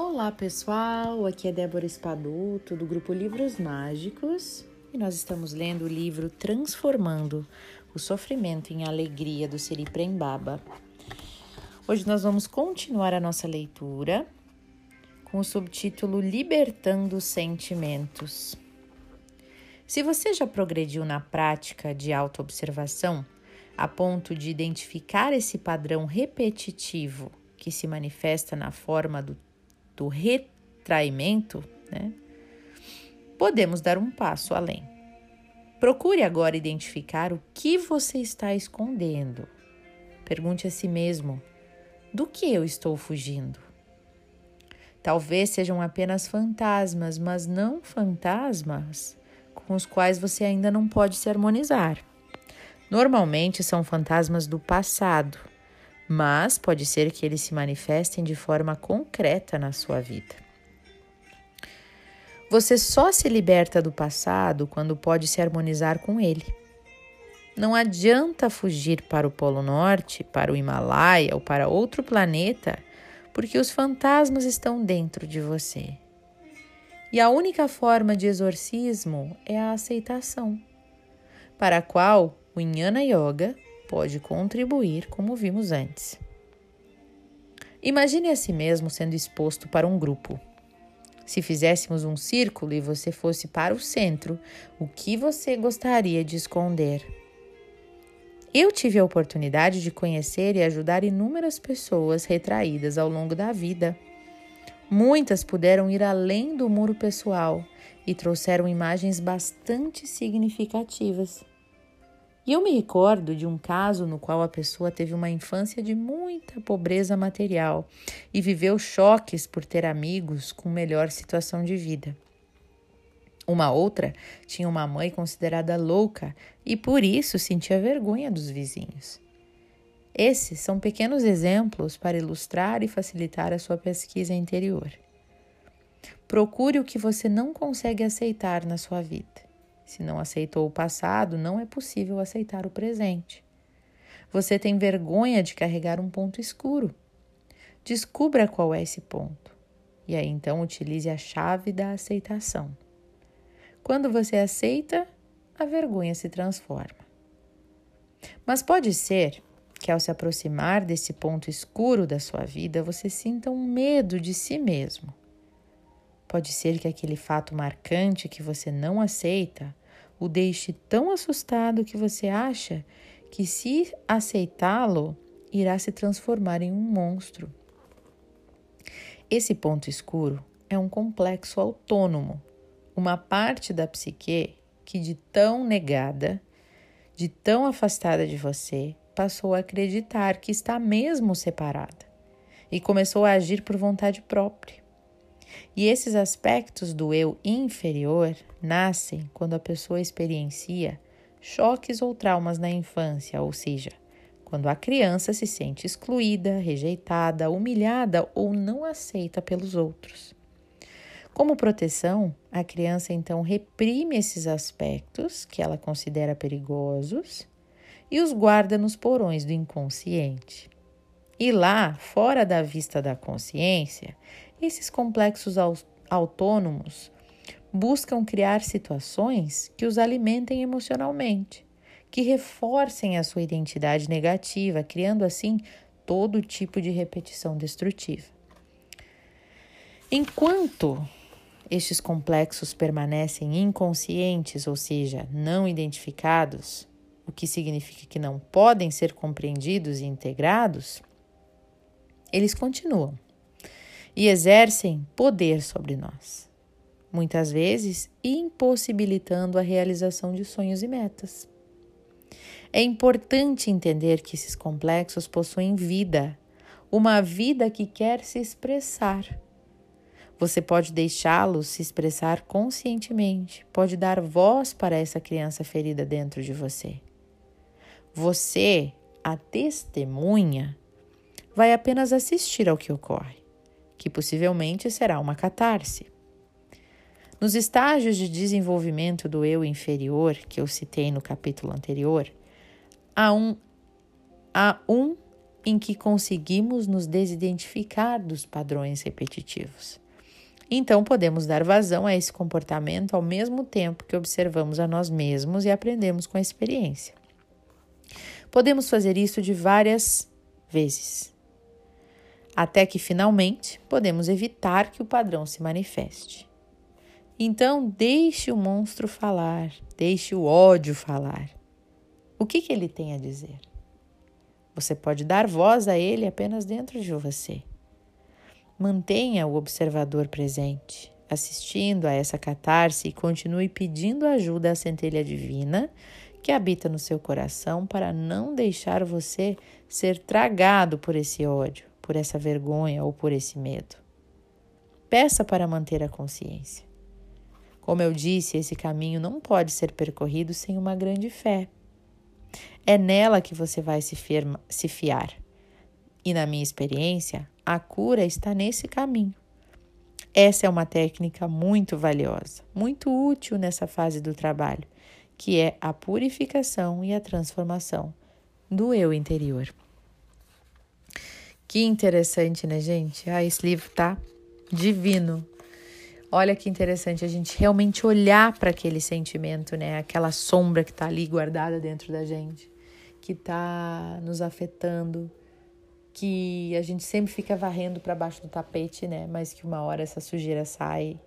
Olá pessoal, aqui é Débora Espadoto do grupo Livros Mágicos e nós estamos lendo o livro Transformando o Sofrimento em Alegria do Siri Prembaba. Hoje nós vamos continuar a nossa leitura com o subtítulo Libertando Sentimentos. Se você já progrediu na prática de autoobservação a ponto de identificar esse padrão repetitivo que se manifesta na forma do do retraimento, né, podemos dar um passo além. Procure agora identificar o que você está escondendo. Pergunte a si mesmo: do que eu estou fugindo? Talvez sejam apenas fantasmas, mas não fantasmas com os quais você ainda não pode se harmonizar. Normalmente são fantasmas do passado, mas pode ser que eles se manifestem de forma concreta na sua vida. Você só se liberta do passado quando pode se harmonizar com ele. Não adianta fugir para o Polo Norte, para o Himalaia ou para outro planeta, porque os fantasmas estão dentro de você. E a única forma de exorcismo é a aceitação, para a qual o Jnana Yoga pode contribuir, como vimos antes. Imagine a si mesmo sendo exposto para um grupo. Se fizéssemos um círculo e você fosse para o centro, o que você gostaria de esconder? Eu tive a oportunidade de conhecer e ajudar inúmeras pessoas retraídas ao longo da vida. Muitas puderam ir além do muro pessoal e trouxeram imagens bastante significativas. E eu me recordo de um caso no qual a pessoa teve uma infância de muita pobreza material e viveu choques por ter amigos com melhor situação de vida. Uma outra tinha uma mãe considerada louca e por isso sentia vergonha dos vizinhos. Esses são pequenos exemplos para ilustrar e facilitar a sua pesquisa interior. Procure o que você não consegue aceitar na sua vida. Se não aceitou o passado, não é possível aceitar o presente. Você tem vergonha de carregar um ponto escuro. Descubra qual é esse ponto. E aí então utilize a chave da aceitação. Quando você aceita, a vergonha se transforma. Mas pode ser que ao se aproximar desse ponto escuro da sua vida, você sinta um medo de si mesmo. Pode ser que aquele fato marcante que você não aceita o deixe tão assustado que você acha que, se aceitá-lo, irá se transformar em um monstro. Esse ponto escuro é um complexo autônomo, uma parte da psique que, de tão negada, de tão afastada de você, passou a acreditar que está mesmo separada e começou a agir por vontade própria. E esses aspectos do eu inferior nascem quando a pessoa experiencia choques ou traumas na infância, ou seja, quando a criança se sente excluída, rejeitada, humilhada ou não aceita pelos outros. Como proteção, a criança então reprime esses aspectos que ela considera perigosos e os guarda nos porões do inconsciente. E lá, fora da vista da consciência, esses complexos autônomos buscam criar situações que os alimentem emocionalmente, que reforcem a sua identidade negativa, criando assim todo tipo de repetição destrutiva. Enquanto estes complexos permanecem inconscientes, ou seja, não identificados, o que significa que não podem ser compreendidos e integrados, eles continuam e exercem poder sobre nós, muitas vezes impossibilitando a realização de sonhos e metas. É importante entender que esses complexos possuem vida, uma vida que quer se expressar. Você pode deixá-los se expressar conscientemente, pode dar voz para essa criança ferida dentro de você. Você, a testemunha, vai apenas assistir ao que ocorre que possivelmente será uma catarse. Nos estágios de desenvolvimento do eu inferior, que eu citei no capítulo anterior, há um, há um em que conseguimos nos desidentificar dos padrões repetitivos. Então, podemos dar vazão a esse comportamento ao mesmo tempo que observamos a nós mesmos e aprendemos com a experiência. Podemos fazer isso de várias vezes, até que finalmente podemos evitar que o padrão se manifeste. Então, deixe o monstro falar, deixe o ódio falar. O que, que ele tem a dizer? Você pode dar voz a ele apenas dentro de você. Mantenha o observador presente, assistindo a essa catarse e continue pedindo ajuda à centelha divina que habita no seu coração para não deixar você ser tragado por esse ódio, por essa vergonha ou por esse medo. Peça para manter a consciência. Como eu disse, esse caminho não pode ser percorrido sem uma grande fé. É nela que você vai se, firma, se fiar. E na minha experiência, a cura está nesse caminho. Essa é uma técnica muito valiosa, muito útil nessa fase do trabalho, que é a purificação e a transformação do eu interior. Que interessante, né, gente? Ah, esse livro tá divino. Olha que interessante a gente realmente olhar para aquele sentimento, né? Aquela sombra que está ali guardada dentro da gente, que está nos afetando, que a gente sempre fica varrendo para baixo do tapete, né? Mas que uma hora essa sujeira sai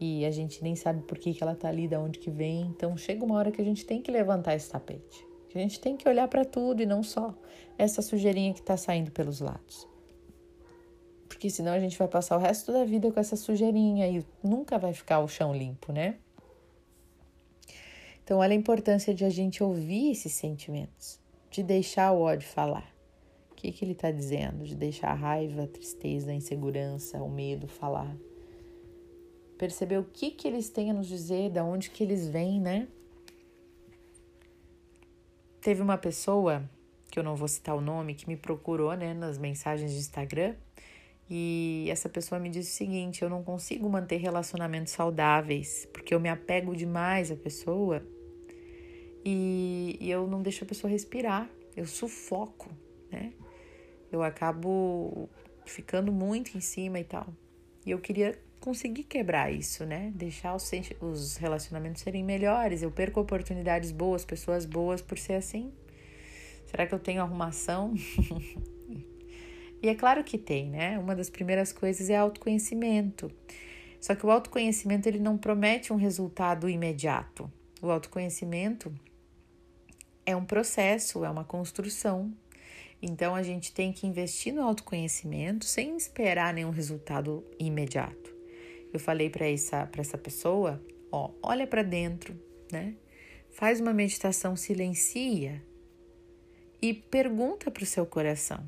e a gente nem sabe por que, que ela tá ali, da onde que vem. Então chega uma hora que a gente tem que levantar esse tapete. A gente tem que olhar para tudo e não só essa sujeirinha que está saindo pelos lados porque senão a gente vai passar o resto da vida com essa sujeirinha e nunca vai ficar o chão limpo, né? Então, olha a importância de a gente ouvir esses sentimentos, de deixar o ódio falar. O que, que ele está dizendo? De deixar a raiva, a tristeza, a insegurança, o medo falar. Perceber o que, que eles têm a nos dizer, da onde que eles vêm, né? Teve uma pessoa, que eu não vou citar o nome, que me procurou, né, nas mensagens de Instagram e essa pessoa me disse o seguinte: eu não consigo manter relacionamentos saudáveis porque eu me apego demais à pessoa e, e eu não deixo a pessoa respirar, eu sufoco, né? Eu acabo ficando muito em cima e tal. E eu queria conseguir quebrar isso, né? Deixar os, os relacionamentos serem melhores. Eu perco oportunidades boas, pessoas boas por ser assim. Será que eu tenho arrumação? E é claro que tem, né? Uma das primeiras coisas é autoconhecimento. Só que o autoconhecimento ele não promete um resultado imediato. O autoconhecimento é um processo, é uma construção. Então a gente tem que investir no autoconhecimento sem esperar nenhum resultado imediato. Eu falei para essa para essa pessoa, ó, olha para dentro, né? Faz uma meditação, silencia e pergunta para o seu coração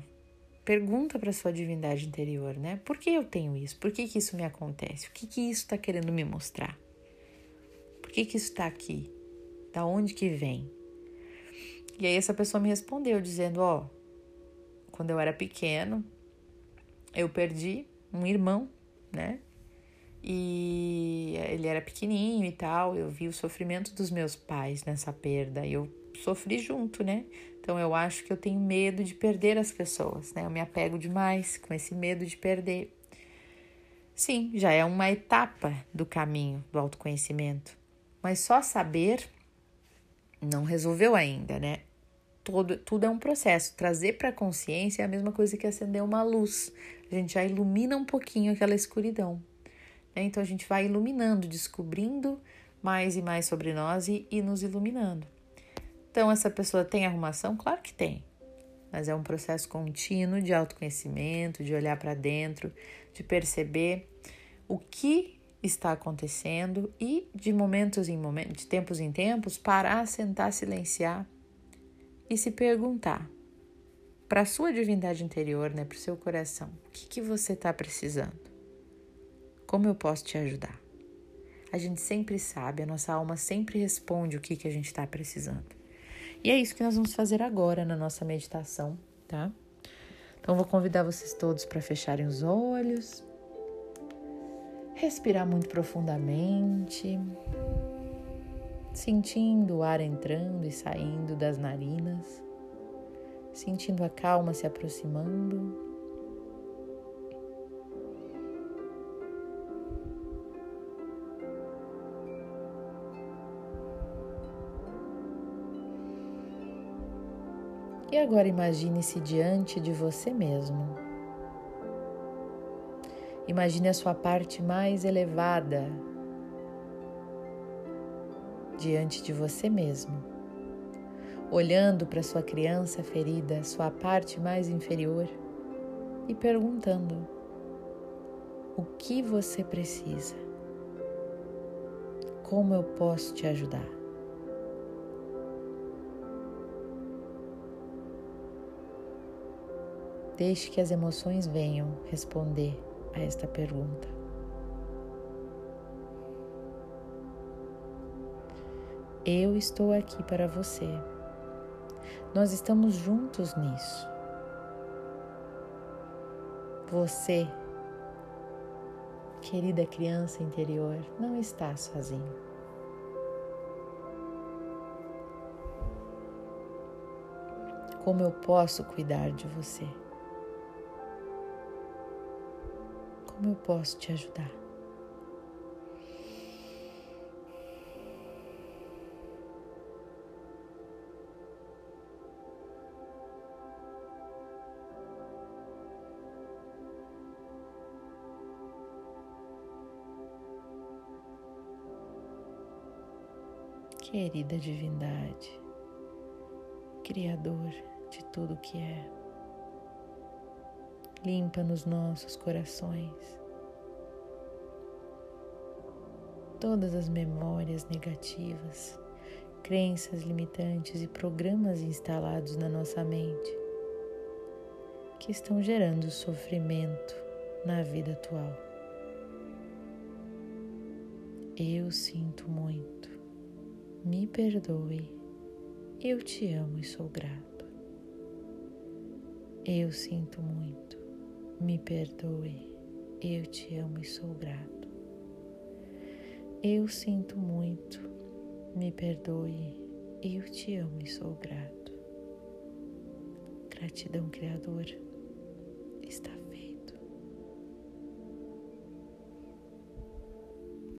Pergunta para sua divindade interior, né? Por que eu tenho isso? Por que, que isso me acontece? O que, que isso está querendo me mostrar? Por que, que isso está aqui? Da onde que vem? E aí essa pessoa me respondeu dizendo, ó, quando eu era pequeno, eu perdi um irmão, né? E ele era pequenininho e tal, eu vi o sofrimento dos meus pais nessa perda, eu sofri junto, né? Então eu acho que eu tenho medo de perder as pessoas, né? Eu me apego demais com esse medo de perder. Sim, já é uma etapa do caminho do autoconhecimento, mas só saber não resolveu ainda, né? Todo, tudo é um processo. Trazer para a consciência é a mesma coisa que acender uma luz. A gente já ilumina um pouquinho aquela escuridão. Então a gente vai iluminando, descobrindo mais e mais sobre nós e, e nos iluminando. Então, essa pessoa tem arrumação? Claro que tem. Mas é um processo contínuo de autoconhecimento, de olhar para dentro, de perceber o que está acontecendo e de momentos em momentos, de tempos em tempos, parar, sentar, silenciar e se perguntar para a sua divindade interior, né, para o seu coração, o que, que você está precisando? Como eu posso te ajudar? A gente sempre sabe, a nossa alma sempre responde o que, que a gente está precisando. E é isso que nós vamos fazer agora na nossa meditação, tá? Então vou convidar vocês todos para fecharem os olhos, respirar muito profundamente, sentindo o ar entrando e saindo das narinas, sentindo a calma se aproximando. E agora imagine-se diante de você mesmo. Imagine a sua parte mais elevada diante de você mesmo, olhando para sua criança ferida, sua parte mais inferior e perguntando: o que você precisa? Como eu posso te ajudar? Deixe que as emoções venham responder a esta pergunta. Eu estou aqui para você. Nós estamos juntos nisso. Você, querida criança interior, não está sozinho. Como eu posso cuidar de você? Como eu posso te ajudar? Querida divindade, Criador de tudo que é, limpa nos nossos corações todas as memórias negativas, crenças limitantes e programas instalados na nossa mente que estão gerando sofrimento na vida atual. Eu sinto muito, me perdoe, eu te amo e sou grato. Eu sinto muito, me perdoe, eu te amo e sou grato. Eu sinto muito, me perdoe, eu te amo e sou grato. Gratidão, Criador, está feito.